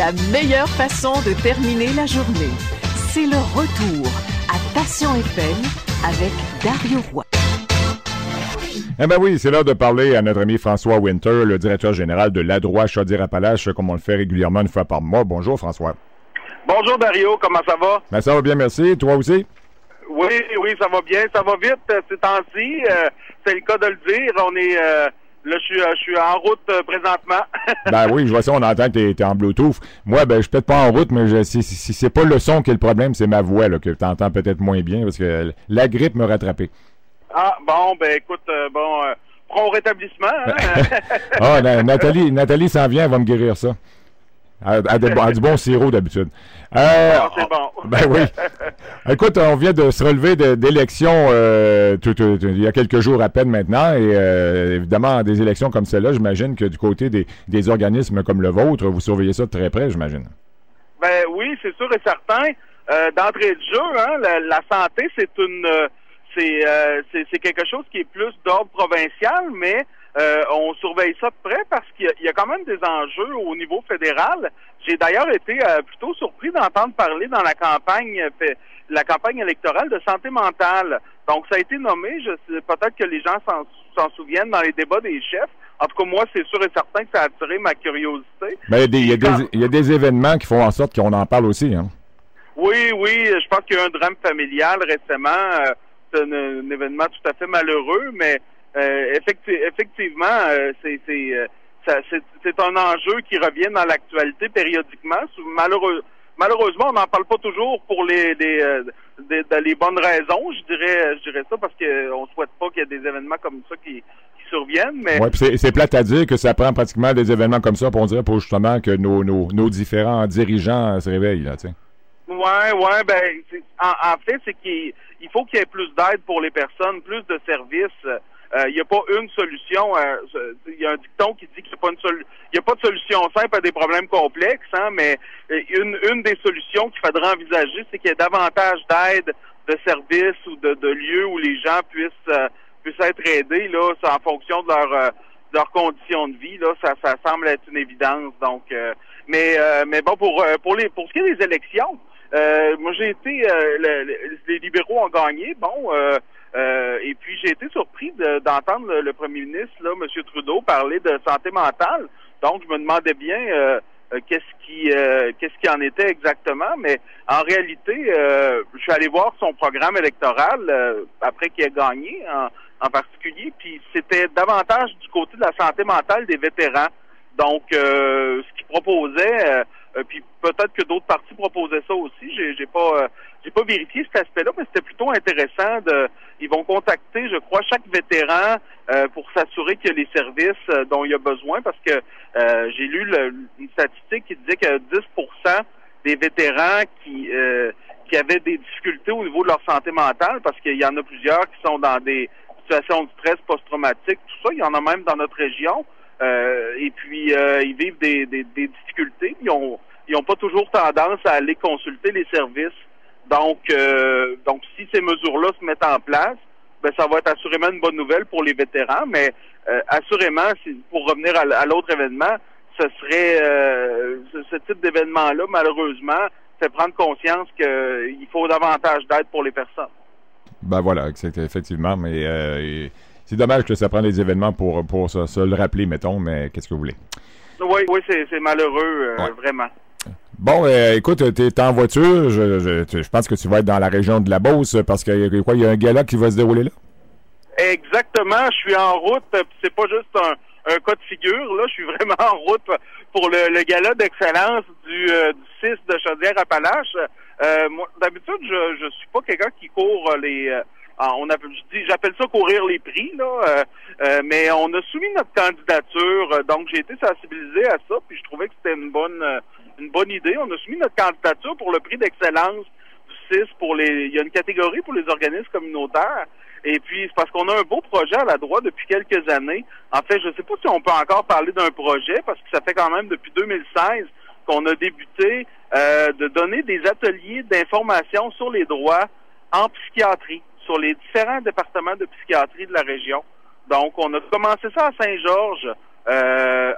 La meilleure façon de terminer la journée, c'est le retour à Passion FM avec Dario Roy. Eh ben oui, c'est l'heure de parler à notre ami François Winter, le directeur général de l'Adroit Chaudière-Appalaches, comme on le fait régulièrement une fois par mois. Bonjour François. Bonjour Dario, comment ça va? Ben, ça va bien, merci. Toi aussi? Oui, oui, ça va bien, ça va vite euh, ces temps-ci. Euh, c'est le cas de le dire. On est euh, là, je suis, je suis en route présentement. ben oui, je vois ça, on entend que tu es, en Bluetooth. Moi, ben je suis peut-être pas en route, mais je, si, si, c'est pas le son qui est le problème, c'est ma voix là, que tu entends peut-être moins bien parce que la grippe me rattrapé. Ah, bon, ben écoute, bon, prends rétablissement. Hein? ah, Nathalie, Nathalie s'en vient, elle va me guérir ça. À, du bon sirop d'habitude. Euh, ah, c'est bon. Ben oui. Écoute, on vient de se relever d'élections euh, il y a quelques jours à peine maintenant. Et euh, évidemment, des élections comme celle-là, j'imagine que du côté des, organismes comme le vôtre, vous surveillez ça de très près, j'imagine. Ben oui, c'est sûr et certain. Euh, d'entrée de jeu, hein, la, santé, c'est une c'est quelque chose qui est plus d'ordre provincial, mais euh, on surveille ça de près parce qu'il y, a quand même des enjeux au niveau fédéral. J'ai d'ailleurs été euh, plutôt surpris d'entendre parler dans la campagne euh, la campagne électorale de santé mentale. Donc ça a été nommé, je sais peut-être que les gens s'en souviennent dans les débats des chefs. En tout cas, moi, c'est sûr et certain que ça a attiré ma curiosité. Mais il y, a des événements qui font en sorte qu'on en parle aussi. Hein? Oui, oui. Je pense qu'il y a eu un drame familial récemment. c'est un, événement tout à fait malheureux, mais euh, effectivement, euh, c'est euh, c'est un enjeu qui revient dans l'actualité périodiquement. Malheureux, malheureusement, on n'en parle pas toujours pour les, les, les, bonnes raisons, je dirais, je dirais ça, parce qu'on ne souhaite pas qu'il y ait des événements comme ça qui, qui surviennent. Mais... Ouais, c'est plate à dire que ça prend pratiquement des événements comme ça pour dire pour justement que nos, nos, nos différents dirigeants se réveillent. Là, sais. Ouais, ouais, ben, en, en fait, c'est qu'il faut qu'il y ait plus d'aide pour les personnes, plus de services. Il euh, n'y a pas une solution. Il euh, y a un dicton qui dit qu'il n'y a pas une il a pas de solution simple à des problèmes complexes, hein, mais euh, une, une des solutions qu'il faudra envisager, c'est qu'il y ait davantage d'aide, de services ou de, de, lieux où les gens puissent puissent être aidés là, en fonction de leur leurs conditions de vie. Là, ça, ça semble être une évidence. Donc, mais mais bon pour pour les pour ce qui est des élections, moi j'ai été les libéraux ont gagné. Bon. Euh, et puis j'ai été surpris d'entendre le, premier ministre, là, M. Trudeau, parler de santé mentale. Donc je me demandais bien euh, euh, qu'est-ce qui qu'est-ce qui en était exactement. Mais en réalité, je suis allé voir son programme électoral après qu'il ait gagné en, en particulier. Puis c'était davantage du côté de la santé mentale des vétérans. Donc ce qu'il proposait euh, puis peut-être que d'autres partis proposaient ça aussi. J'ai, j'ai pas, euh, j'ai pas vérifié cet aspect-là, mais c'était plutôt intéressant. De, ils vont contacter, je crois, chaque vétéran euh, pour s'assurer qu'il y a les services dont il a besoin, parce que j'ai lu le, une statistique qui disait que 10% des vétérans qui qui avaient des difficultés au niveau de leur santé mentale, parce qu'il y en a plusieurs qui sont dans des situations de stress post-traumatique, tout ça. Il y en a même dans notre région. Euh, et puis, euh, ils vivent des, difficultés. Ils ont, ils ont pas toujours tendance à aller consulter les services. Donc, euh, donc si ces mesures-là se mettent en place, ben, ça va être assurément une bonne nouvelle pour les vétérans. Mais assurément, pour revenir à, l'autre événement, ce serait ce, type d'événement-là, malheureusement, fait prendre conscience qu'il faut davantage d'aide pour les personnes. Ben voilà, effectivement, mais c'est dommage que ça prenne des événements pour, pour se, le rappeler, mettons, mais qu'est-ce que vous voulez? Oui, oui, c'est malheureux, euh, vraiment. Bon, euh, écoute, tu es en voiture. Je, je, pense que tu vas être dans la région de la Beauce parce qu'il y, quoi, il y a un gala qui va se dérouler là? Exactement. Je suis en route. C'est pas juste un, un, cas de figure. Là, je suis vraiment en route pour le, le gala d'excellence du, euh, du 6 de Chaudière-Appalaches. Euh, D'habitude, je, je suis pas quelqu'un qui court les on a, j'appelle ça courir les prix, là, euh, euh, mais on a soumis notre candidature, euh, donc j'ai été sensibilisé à ça, puis je trouvais que c'était une bonne une bonne idée. On a soumis notre candidature pour le prix d'excellence du 6 pour les. Il y a une catégorie pour les organismes communautaires. Et puis, c'est parce qu'on a un beau projet à la droite depuis quelques années. En fait, je ne sais pas si on peut encore parler d'un projet, parce que ça fait quand même depuis 2016 qu'on a débuté de donner des ateliers d'information sur les droits en psychiatrie sur les différents départements de psychiatrie de la région. Donc, on a commencé ça à Saint-Georges euh,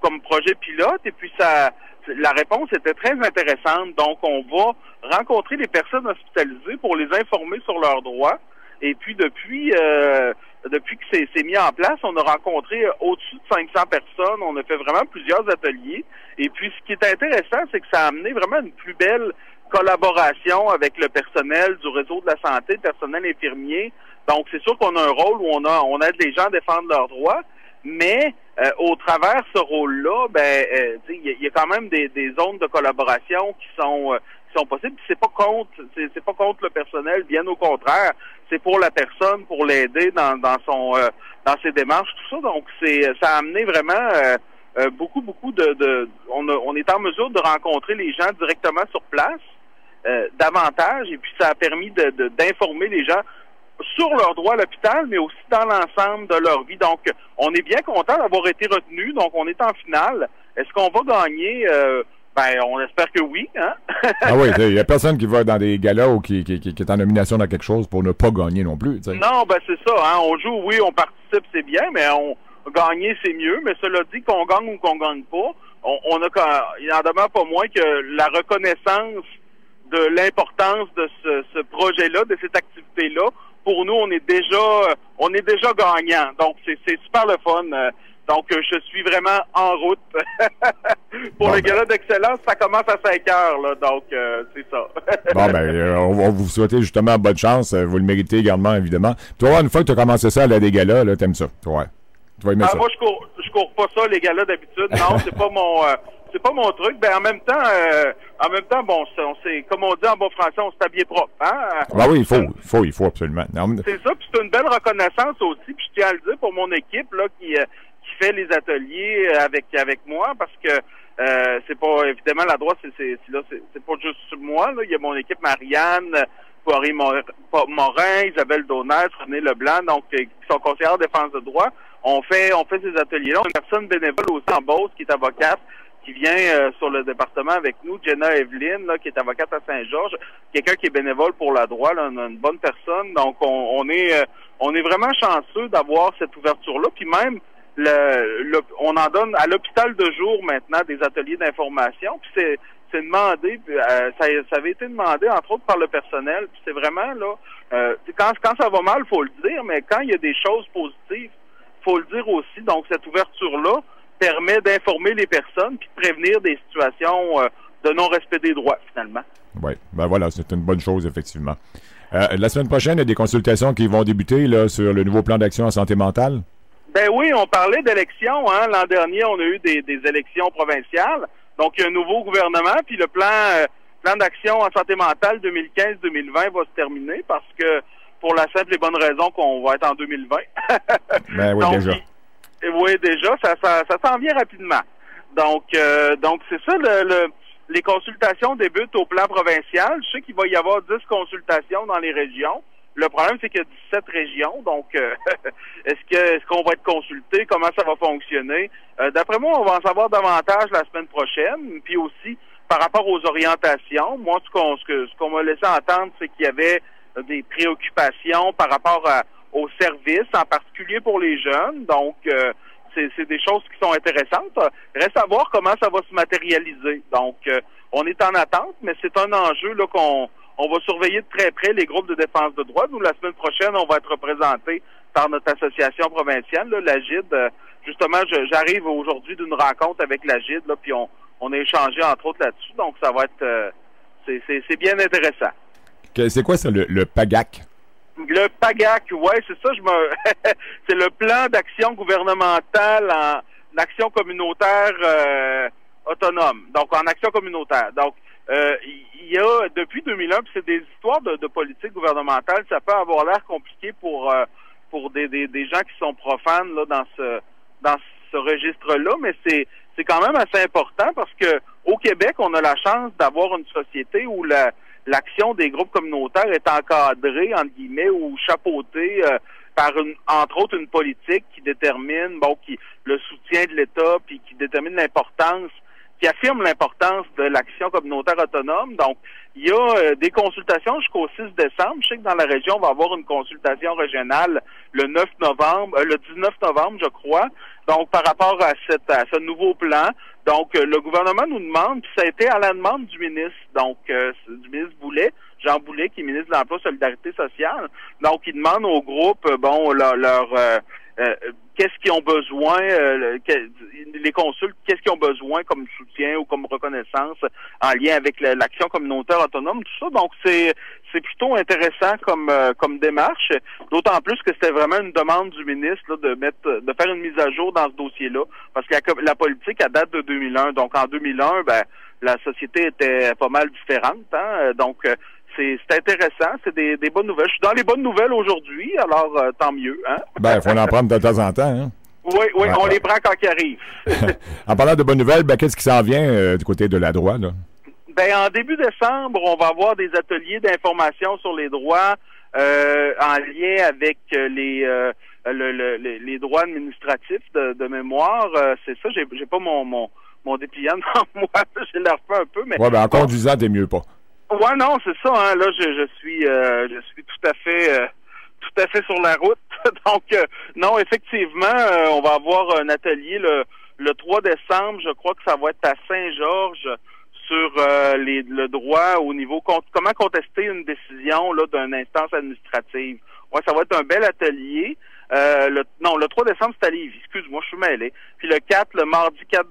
comme projet pilote et puis ça la réponse était très intéressante. Donc, on va rencontrer les personnes hospitalisées pour les informer sur leurs droits. Et puis, depuis, euh, depuis que c'est mis en place, on a rencontré au-dessus de 500 personnes. On a fait vraiment plusieurs ateliers. Et puis, ce qui est intéressant, c'est que ça a amené vraiment une plus belle collaboration avec le personnel du réseau de la santé, le personnel infirmier. Donc, c'est sûr qu'on a un rôle où on a on aide les gens à défendre leurs droits, mais euh, au travers ce rôle-là, ben, euh, il y, a quand même des, zones de collaboration qui sont euh, qui sont possibles. C'est pas contre, c'est pas contre le personnel, bien au contraire, c'est pour la personne, pour l'aider dans, dans son dans ses démarches, tout ça. Donc, c'est ça a amené vraiment beaucoup beaucoup de, de on, on est en mesure de rencontrer les gens directement sur place davantage, et puis ça a permis de d'informer les gens sur leurs droits à l'hôpital, mais aussi dans l'ensemble de leur vie. Donc, on est bien content d'avoir été retenu. Donc, on est en finale. Est-ce qu'on va gagner? Euh, ben, on espère que oui. Hein? ah oui, il n'y a personne qui va dans des galas ou qui, qui, qui, est en nomination dans quelque chose pour ne pas gagner non plus. Non, ben c'est ça. Hein? On joue, oui, on participe, c'est bien, mais on gagner, c'est mieux. Mais cela dit, qu'on gagne ou qu'on gagne pas, on, on a, il en demeure pas moins que la reconnaissance de l'importance de ce, ce projet-là, de cette activité-là, pour nous, on est déjà, on est déjà gagnant. Donc, c'est super le fun. Donc, je suis vraiment en route. pour le ben. gala d'excellence, ça commence à 5 heures, là, donc euh, c'est ça. bon, ben, euh, on va vous souhaiter justement bonne chance. Vous le méritez également, évidemment. Toi, une fois que tu as commencé ça à la des galas, là, t'aimes ça? Ouais. Tu vas aimer ah, Moi, je cours, je cours pas ça, les galas d'habitude. Non, c'est pas mon... Euh, c'est pas mon truc. Ben en même temps, euh, en même temps, bon, on s'est, comme on dit en bon français, on s'est habillé propre. Hein? Ah oui, il faut, il faut, il faut absolument. C'est ça, puis c'est une belle reconnaissance aussi. Puis je tiens à le dire pour mon équipe là qui euh, qui fait les ateliers avec avec moi parce que euh, c'est pas évidemment la droite, c'est c'est là, c'est pas juste moi. Là. Il y a mon équipe Marianne. Poirier Morin, Isabelle Donès, René Leblanc, donc qui sont conseillères en défense de droit. On fait on fait ces ateliers-là. Une personne bénévole aussi en Beauce qui est avocate, qui vient euh, sur le département avec nous, Jenna Evelyn, là, qui est avocate à Saint-Georges, quelqu'un qui est bénévole pour la droit, là, une, bonne personne. Donc on, est euh, on est vraiment chanceux d'avoir cette ouverture-là. Puis même le, on en donne à l'hôpital de jour maintenant des ateliers d'information. Puis c'est c'est demandé, euh, ça, ça, avait été demandé entre autres par le personnel. Puis c'est vraiment là, quand quand ça va mal, faut le dire, mais quand il y a des choses positives, faut le dire aussi. Donc cette ouverture là permet d'informer les personnes puis de prévenir des situations euh, de non-respect des droits, finalement. Oui, ben voilà, c'est une bonne chose, effectivement. Euh, la semaine prochaine, il y a des consultations qui vont débuter là, sur le nouveau plan d'action en santé mentale? Ben oui, on parlait d'élections. Hein. L'an dernier, on a eu des, élections provinciales. Donc, il y a un nouveau gouvernement, puis le plan, euh, plan d'action en santé mentale 2015-2020 va se terminer parce que, pour la simple et bonne raison qu'on va être en 2020. ben oui, déjà. Oui, déjà, ça, ça, ça s'en vient rapidement. Donc, euh, donc c'est ça, le, les consultations débutent au plan provincial. Je sais qu'il va y avoir 10 consultations dans les régions. Le problème, c'est qu'il y a 17 régions. Donc, euh, est-ce que est-ce qu'on va être consulté? Comment ça va fonctionner? Euh, d'après moi, on va en savoir davantage la semaine prochaine. Puis aussi, par rapport aux orientations, moi, ce qu'on ce qu'on m'a laissé entendre, c'est qu'il y avait des préoccupations par rapport à, aux services, en particulier pour les jeunes. Donc, euh, c'est des choses qui sont intéressantes. Reste à voir comment ça va se matérialiser. Donc, euh, on est en attente, mais c'est un enjeu là qu'on on va surveiller de très près les groupes de défense de droits. Nous, la semaine prochaine, on va être représenté par notre association provinciale, GID. Euh, justement, j'arrive aujourd'hui d'une rencontre avec la GID, là, puis on, on a échangé entre autres là-dessus. Donc, ça va être c'est bien intéressant. C'est quoi ça, le, PAGAC? Le PAGAC, ouais, c'est ça, je me c'est le plan d'action gouvernementale en action communautaire euh, autonome. Donc en action communautaire. Donc euh, il y a depuis 2001, puis c'est des histoires de, politique gouvernementale, ça peut avoir l'air compliqué pour euh, des, gens qui sont profanes là dans ce dans ce registre-là, mais c'est c'est quand même assez important parce que au Québec, on a la chance d'avoir une société où la l'action des groupes communautaires est encadrée, entre guillemets, ou chapeautée euh, par, une, entre autres, une politique qui détermine, bon, qui le soutien de l'État, puis qui détermine l'importance qui affirme l'importance de l'action communautaire autonome. Donc, il y a euh, des consultations jusqu'au 6 décembre. Je sais que dans la région, on va avoir une consultation régionale le 9 novembre, euh, le 19 novembre, je crois. Donc, par rapport à, cette, à ce nouveau plan, donc euh, le gouvernement nous demande, puis ça a été à la demande du ministre, donc du ministre Boulet, Jean Boulet, qui est ministre de l'Emploi Solidarité sociale. Donc, il demande au groupe, bon, leur, leur qu'est-ce qu'ils ont besoin, euh, les consultes, qu'est-ce qu'ils ont besoin comme soutien ou comme reconnaissance en lien avec l'action communautaire autonome, tout ça. Donc c'est c'est plutôt intéressant comme euh, comme démarche, d'autant plus que c'était vraiment une demande du ministre de mettre de faire une mise à jour dans ce dossier-là, parce que la, politique à date de 2001. Donc en 2001, ben la société était pas mal différente, hein? donc euh, c'est intéressant, c'est des, bonnes nouvelles. Je suis dans les bonnes nouvelles aujourd'hui, alors euh, tant mieux. Hein? Ben, il faut en prendre de temps en temps. Hein? Oui, oui, on les prend quand ils arrivent. en parlant de bonnes nouvelles, ben, qu'est-ce qui s'en vient euh, du côté de la droite? Ben, en début décembre, on va avoir des ateliers d'information sur les droits euh, en lien avec les, les droits administratifs de, mémoire. c'est ça, j'ai, j'ai pas mon, mon, mon dépliant devant moi, j'ai l'air fait un peu, mais... Ouais, ben, en conduisant, t'es mieux pas. Ouais, non, c'est ça. Hein. Là, je, je suis, euh, je suis tout à fait, euh, tout à fait sur la route. Donc, euh, non, effectivement, on va avoir un atelier le, le 3 décembre. Je crois que ça va être à Saint-Georges sur les, le droit au niveau comment contester une décision là d'une instance administrative. Ouais, ça va être un bel atelier. Euh, le, non, le 3 décembre, c'est à Lévis. Excuse-moi, je suis mêlé. Puis le 4, le mardi 4,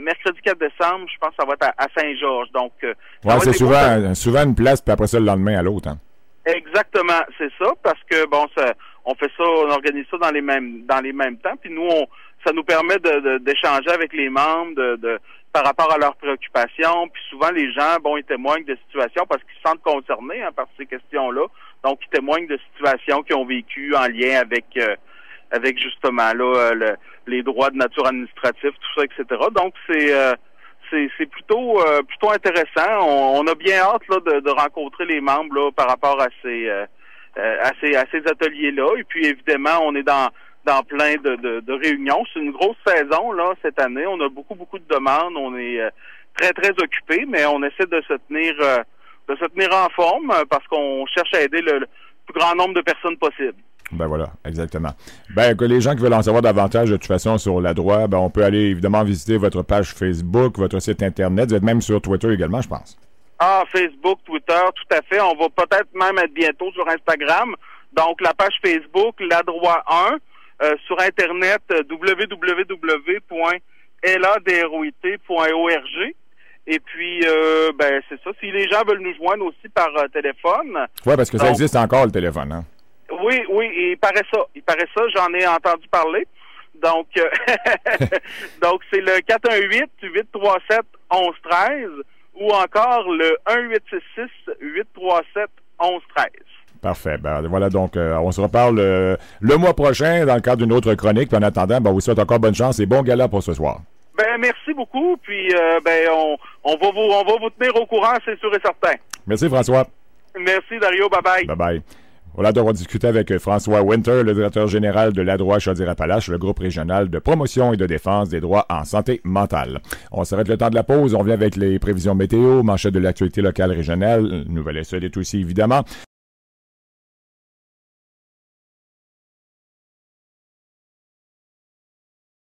mercredi 4 décembre, je pense que ça va être à, Saint-Georges. Donc, euh, ouais, c'est souvent, souvent une place, puis après ça, le lendemain à l'autre. Hein. Exactement, c'est ça, parce que bon, ça, on fait ça, on organise ça dans les mêmes dans les mêmes temps, puis nous, on, ça nous permet de, d'échanger avec les membres, de par rapport à leurs préoccupations. Puis souvent, les gens, bon, ils témoignent de situations parce qu'ils se sentent concernés hein, par ces questions-là. Donc, ils témoignent de situations qu'ils ont vécues en lien avec euh, avec justement là euh, les droits de nature administrative, tout ça, etc. Donc, c'est euh, c'est plutôt plutôt intéressant. On, a bien hâte là, de, rencontrer les membres là, par rapport à ces à ces, à ces ateliers-là. Et puis évidemment, on est dans dans plein de, de, réunions. C'est une grosse saison là cette année. On a beaucoup beaucoup de demandes. On est très très occupé, mais on essaie de se tenir de se tenir en forme euh, parce qu'on cherche à aider le, plus grand nombre de personnes possible. Ben voilà, exactement. Ben que les gens qui veulent en savoir davantage de toute façon sur la droite, ben on peut aller évidemment visiter votre page Facebook, votre site internet, vous êtes même sur Twitter également, je pense. Ah, Facebook, Twitter, tout à fait. On va peut-être même être bientôt sur Instagram. Donc la page Facebook, la droit 1, euh, sur internet www.ladroit.org. Et puis, euh, ben, c'est ça. Si les gens veulent nous joindre aussi par euh, téléphone. Oui, parce que ça existe encore, le téléphone, hein? Oui, oui, il paraît ça. Il paraît ça, j'en ai entendu parler. Donc, euh, donc c'est le 418-837-1113 ou encore le 1866-837-1113. Parfait. Ben, voilà, donc, on se reparle le mois prochain dans le cadre d'une autre chronique. Puis en attendant, ben, vous souhaite encore bonne chance et bon gala pour ce soir. Ben, merci beaucoup. Puis, euh, ben, on, on, va vous, on va vous tenir au courant, c'est sûr et certain. Merci, François. Merci, Dario. Bye-bye. Bye-bye. Voilà, donc on va discuter avec François Winter, le directeur général de l'ADROIT Chaudière-Appalaches, le groupe régional de promotion et de défense des droits en santé mentale. On s'arrête le temps de la pause. On vient avec les prévisions météo, manchette de l'actualité locale régionale, nouvelle SED aussi évidemment.